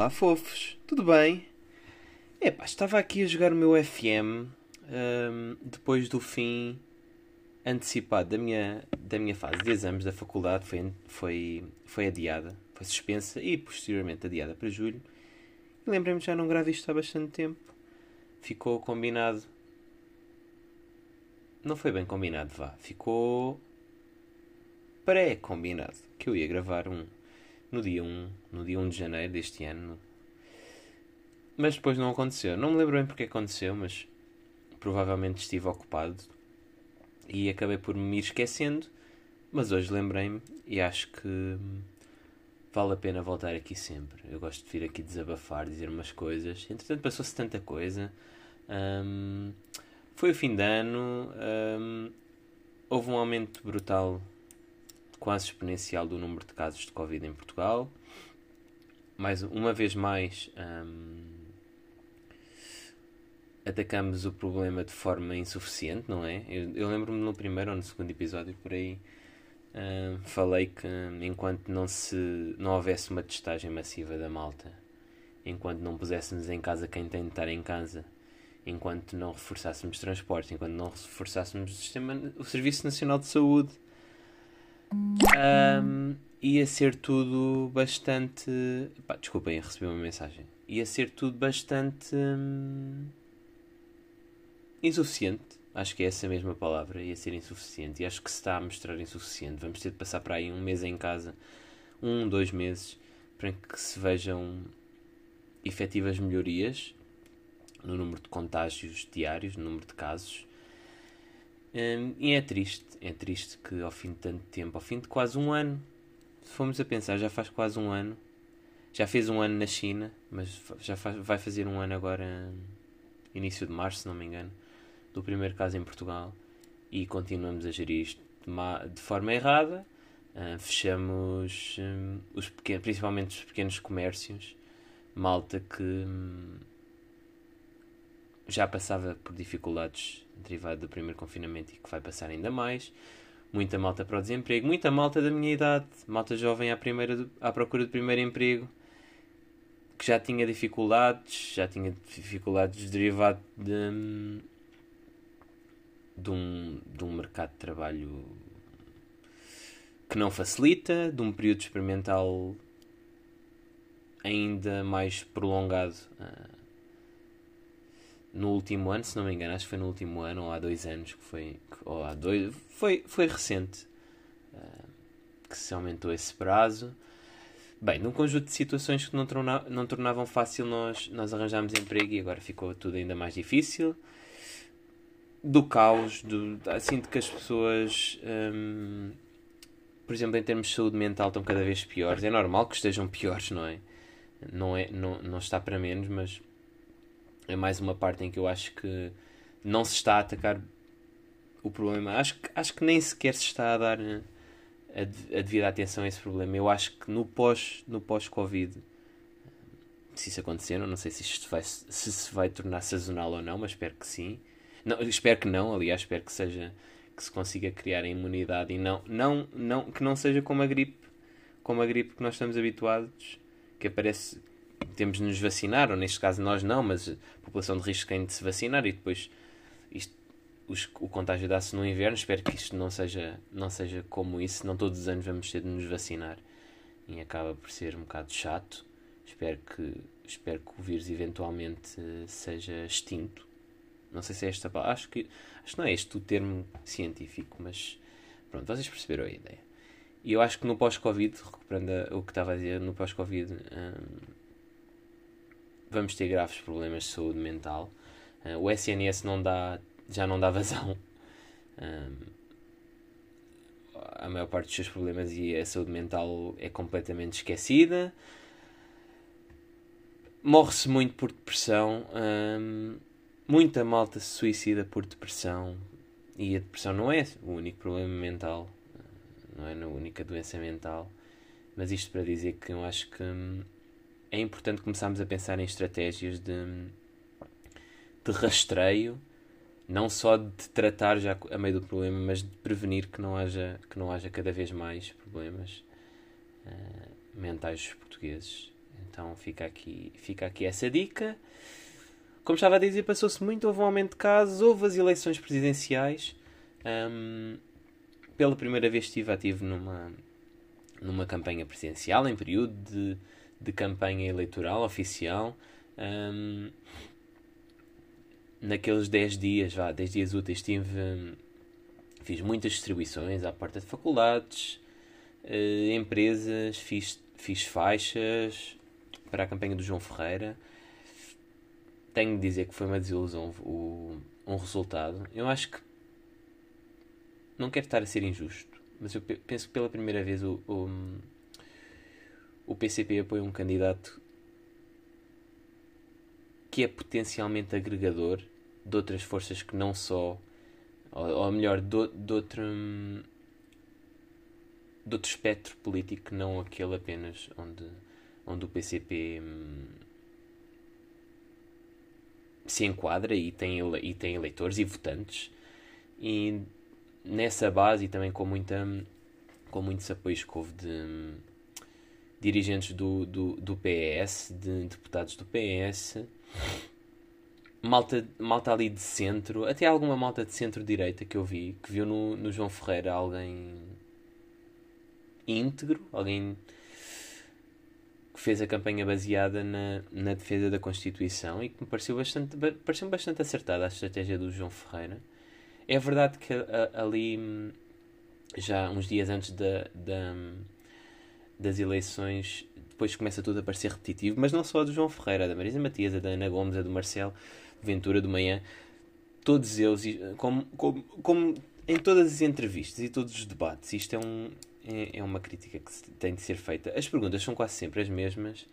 Olá, fofos, tudo bem? Epá, estava aqui a jogar o meu FM um, depois do fim antecipado da minha, da minha fase de exames da faculdade, foi, foi, foi adiada, foi suspensa e posteriormente adiada para julho. E lembrei-me já não gravo isto há bastante tempo. Ficou combinado. Não foi bem combinado, vá. Ficou pré-combinado que eu ia gravar um no dia 1, no dia 1 de janeiro deste ano. Mas depois não aconteceu. Não me lembro bem porque aconteceu, mas provavelmente estive ocupado e acabei por me esquecendo. Mas hoje lembrei-me e acho que vale a pena voltar aqui sempre. Eu gosto de vir aqui desabafar, dizer umas coisas. Entretanto, passou-se tanta coisa. Um, foi o fim de ano. Um, houve um aumento brutal quase exponencial do número de casos de Covid em Portugal. Mais uma vez mais hum, atacamos o problema de forma insuficiente, não é? Eu, eu lembro-me no primeiro ou no segundo episódio por aí hum, falei que enquanto não se não houvesse uma testagem massiva da malta, enquanto não puséssemos em casa quem tem de estar em casa, enquanto não reforçássemos transportes, enquanto não reforçássemos o, sistema, o Serviço Nacional de Saúde, um, ia ser tudo bastante. Pá, desculpem, recebi uma mensagem. Ia ser tudo bastante. Hum, insuficiente. Acho que é essa mesma palavra. Ia ser insuficiente. E acho que se está a mostrar insuficiente. Vamos ter de passar para aí um mês em casa, um, dois meses, para que se vejam efetivas melhorias no número de contágios diários, no número de casos um, e é triste, é triste que ao fim de tanto tempo, ao fim de quase um ano, se formos a pensar, já faz quase um ano, já fez um ano na China, mas já faz, vai fazer um ano agora, início de março, se não me engano, do primeiro caso em Portugal, e continuamos a gerir isto de, de forma errada. Uh, fechamos um, os pequenos, principalmente os pequenos comércios, malta que um, já passava por dificuldades derivado do primeiro confinamento e que vai passar ainda mais. Muita malta para o desemprego, muita malta da minha idade, malta jovem à, primeira, à procura do primeiro emprego, que já tinha dificuldades, já tinha dificuldades derivado de, de, um, de um mercado de trabalho que não facilita, de um período experimental ainda mais prolongado. No último ano, se não me engano, acho que foi no último ano ou há dois anos que foi, ou há dois, foi, foi recente uh, que se aumentou esse prazo. Bem, num conjunto de situações que não, torna, não tornavam fácil nós, nós arranjarmos emprego e agora ficou tudo ainda mais difícil. Do caos, do, assim de que as pessoas, um, por exemplo, em termos de saúde mental, estão cada vez piores. É normal que estejam piores, não é? Não, é, não, não está para menos, mas é mais uma parte em que eu acho que não se está a atacar o problema. Acho que, acho que nem sequer se está a dar a, a devida atenção a esse problema. Eu acho que no pós no pós-Covid, se isso acontecer, não sei se isto vai, se se vai tornar sazonal ou não, mas espero que sim. Não, espero que não, aliás, espero que seja que se consiga criar a imunidade e não, não, não que não seja como a gripe, como a gripe que nós estamos habituados, que aparece temos de nos vacinar, ou neste caso nós não, mas a população de risco tem de se vacinar e depois isto, os, o contágio dá-se no inverno. Espero que isto não seja, não seja como isso, não todos os anos vamos ter de nos vacinar e acaba por ser um bocado chato. Espero que, espero que o vírus eventualmente seja extinto. Não sei se é esta palavra, acho que, acho que não é este o termo científico, mas pronto, vocês perceberam a ideia. E eu acho que no pós-Covid, recuperando o que estava a dizer, no pós-Covid. Hum, vamos ter graves problemas de saúde mental. Uh, o SNS não dá, já não dá vazão um, a maior parte dos seus problemas e a saúde mental é completamente esquecida. Morre-se muito por depressão. Um, muita malta se suicida por depressão. E a depressão não é o único problema mental, não é a única doença mental. Mas isto para dizer que eu acho que hum, é importante começarmos a pensar em estratégias de, de rastreio, não só de tratar já a meio do problema, mas de prevenir que não haja, que não haja cada vez mais problemas uh, mentais dos portugueses. Então fica aqui, fica aqui essa dica. Como estava a dizer, passou-se muito, houve um aumento de casos, houve as eleições presidenciais. Um, pela primeira vez estive ativo numa, numa campanha presidencial, em período de, de campanha eleitoral oficial. Um, naqueles 10 dias, vá, 10 dias úteis, tive, fiz muitas distribuições à porta de faculdades, uh, empresas, fiz, fiz faixas para a campanha do João Ferreira. Tenho de dizer que foi uma desilusão o, um resultado. Eu acho que não quero estar a ser injusto, mas eu penso que pela primeira vez o, o, o PCP apoia um candidato que é potencialmente agregador de outras forças que não só, ou, ou melhor, de, de, outro, de outro espectro político, não aquele apenas onde, onde o PCP hum, se enquadra e tem, e tem eleitores e votantes. E nessa base e também com, muita, com muitos apoios que houve de hum, dirigentes do, do, do PS, de deputados do PS, malta, malta ali de centro, até alguma malta de centro-direita que eu vi, que viu no, no João Ferreira alguém íntegro, alguém que fez a campanha baseada na, na defesa da Constituição e que me pareceu bastante, pareceu bastante acertada a estratégia do João Ferreira. É verdade que a, ali, já uns dias antes da, da, das eleições, depois começa tudo a parecer repetitivo, mas não só do João Ferreira, da Marisa Matias, a da Ana Gomes, a do Marcelo Ventura do Manhã, todos eles, como, como, como em todas as entrevistas e todos os debates, isto é, um, é, é uma crítica que tem de ser feita. As perguntas são quase sempre as mesmas,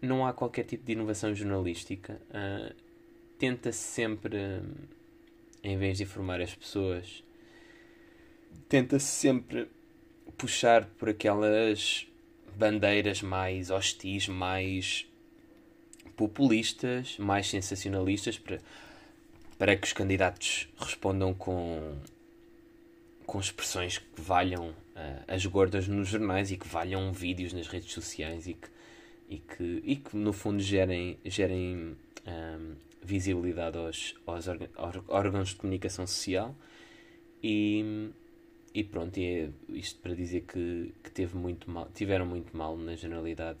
não há qualquer tipo de inovação jornalística, uh, tenta-se sempre em vez de informar as pessoas, tenta-se sempre puxar por aquelas bandeiras mais hostis, mais populistas, mais sensacionalistas para, para que os candidatos respondam com, com expressões que valham uh, as gordas nos jornais e que valham vídeos nas redes sociais e que, e que, e que no fundo gerem, gerem um, visibilidade aos, aos órgãos de comunicação social. E, e pronto, é isto para dizer que, que teve muito mal, tiveram muito mal na generalidade,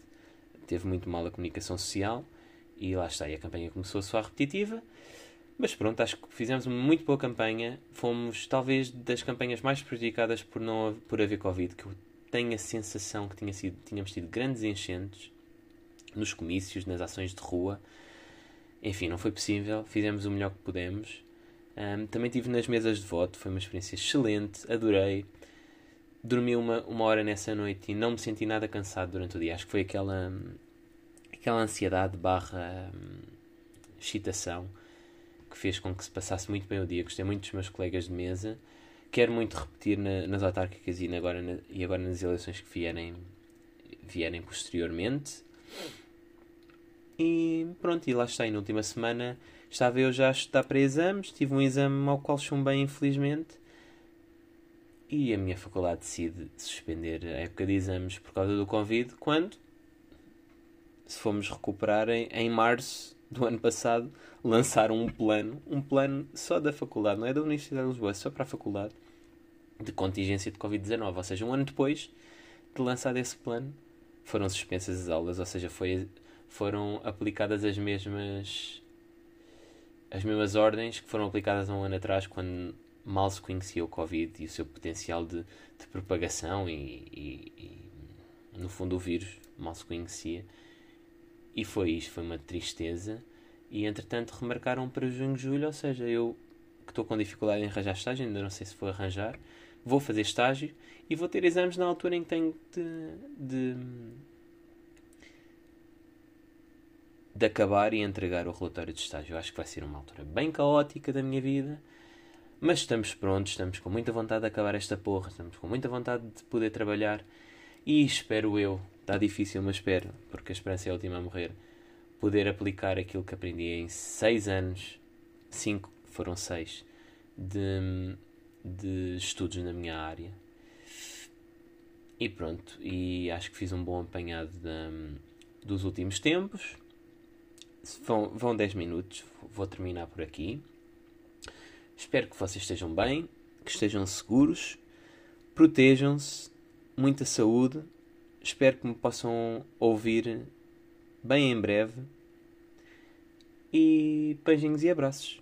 teve muito mal a comunicação social e lá está, e a campanha começou a soar repetitiva, mas pronto, acho que fizemos uma muito boa campanha, fomos talvez das campanhas mais prejudicadas por, não, por haver Covid, que eu tenho a sensação que tinha sido, tínhamos tido grandes enchentes nos comícios, nas ações de rua, enfim, não foi possível, fizemos o melhor que pudemos. Um, também estive nas mesas de voto, foi uma experiência excelente, adorei. Dormi uma, uma hora nessa noite e não me senti nada cansado durante o dia. Acho que foi aquela, aquela ansiedade barra excitação que fez com que se passasse muito bem o dia. Gostei muito dos meus colegas de mesa. Quero muito repetir na, nas autárquicas e agora, na, e agora nas eleições que vierem, vierem posteriormente. E pronto, e lá está. E na última semana estava eu já a estudar para exames. Tive um exame ao qual chumbei, infelizmente. E a minha faculdade decide suspender a época de exames por causa do Covid. Quando? Se fomos recuperar em, em março do ano passado, lançaram um plano, um plano só da faculdade, não é da Universidade de Lisboa, só para a faculdade, de contingência de Covid-19. Ou seja, um ano depois de lançar esse plano, foram suspensas as aulas, ou seja, foi foram aplicadas as mesmas as mesmas ordens que foram aplicadas há um ano atrás quando mal se conhecia o Covid e o seu potencial de, de propagação e, e, e, no fundo o vírus mal se conhecia. E foi isto, foi uma tristeza. E entretanto remarcaram para junho, julho, ou seja, eu que estou com dificuldade em arranjar estágio, ainda não sei se vou arranjar, vou fazer estágio e vou ter exames na altura em que tenho de, de de acabar e entregar o relatório de estágio. Eu acho que vai ser uma altura bem caótica da minha vida, mas estamos prontos, estamos com muita vontade de acabar esta porra, estamos com muita vontade de poder trabalhar e espero eu, está difícil, mas espero, porque a esperança é a última a morrer, poder aplicar aquilo que aprendi em 6 anos, 5 foram 6, de, de estudos na minha área. E pronto, e acho que fiz um bom apanhado da dos últimos tempos. Vão, vão 10 minutos, vou terminar por aqui. Espero que vocês estejam bem, que estejam seguros, protejam-se, muita saúde. Espero que me possam ouvir bem em breve. E beijinhos e abraços.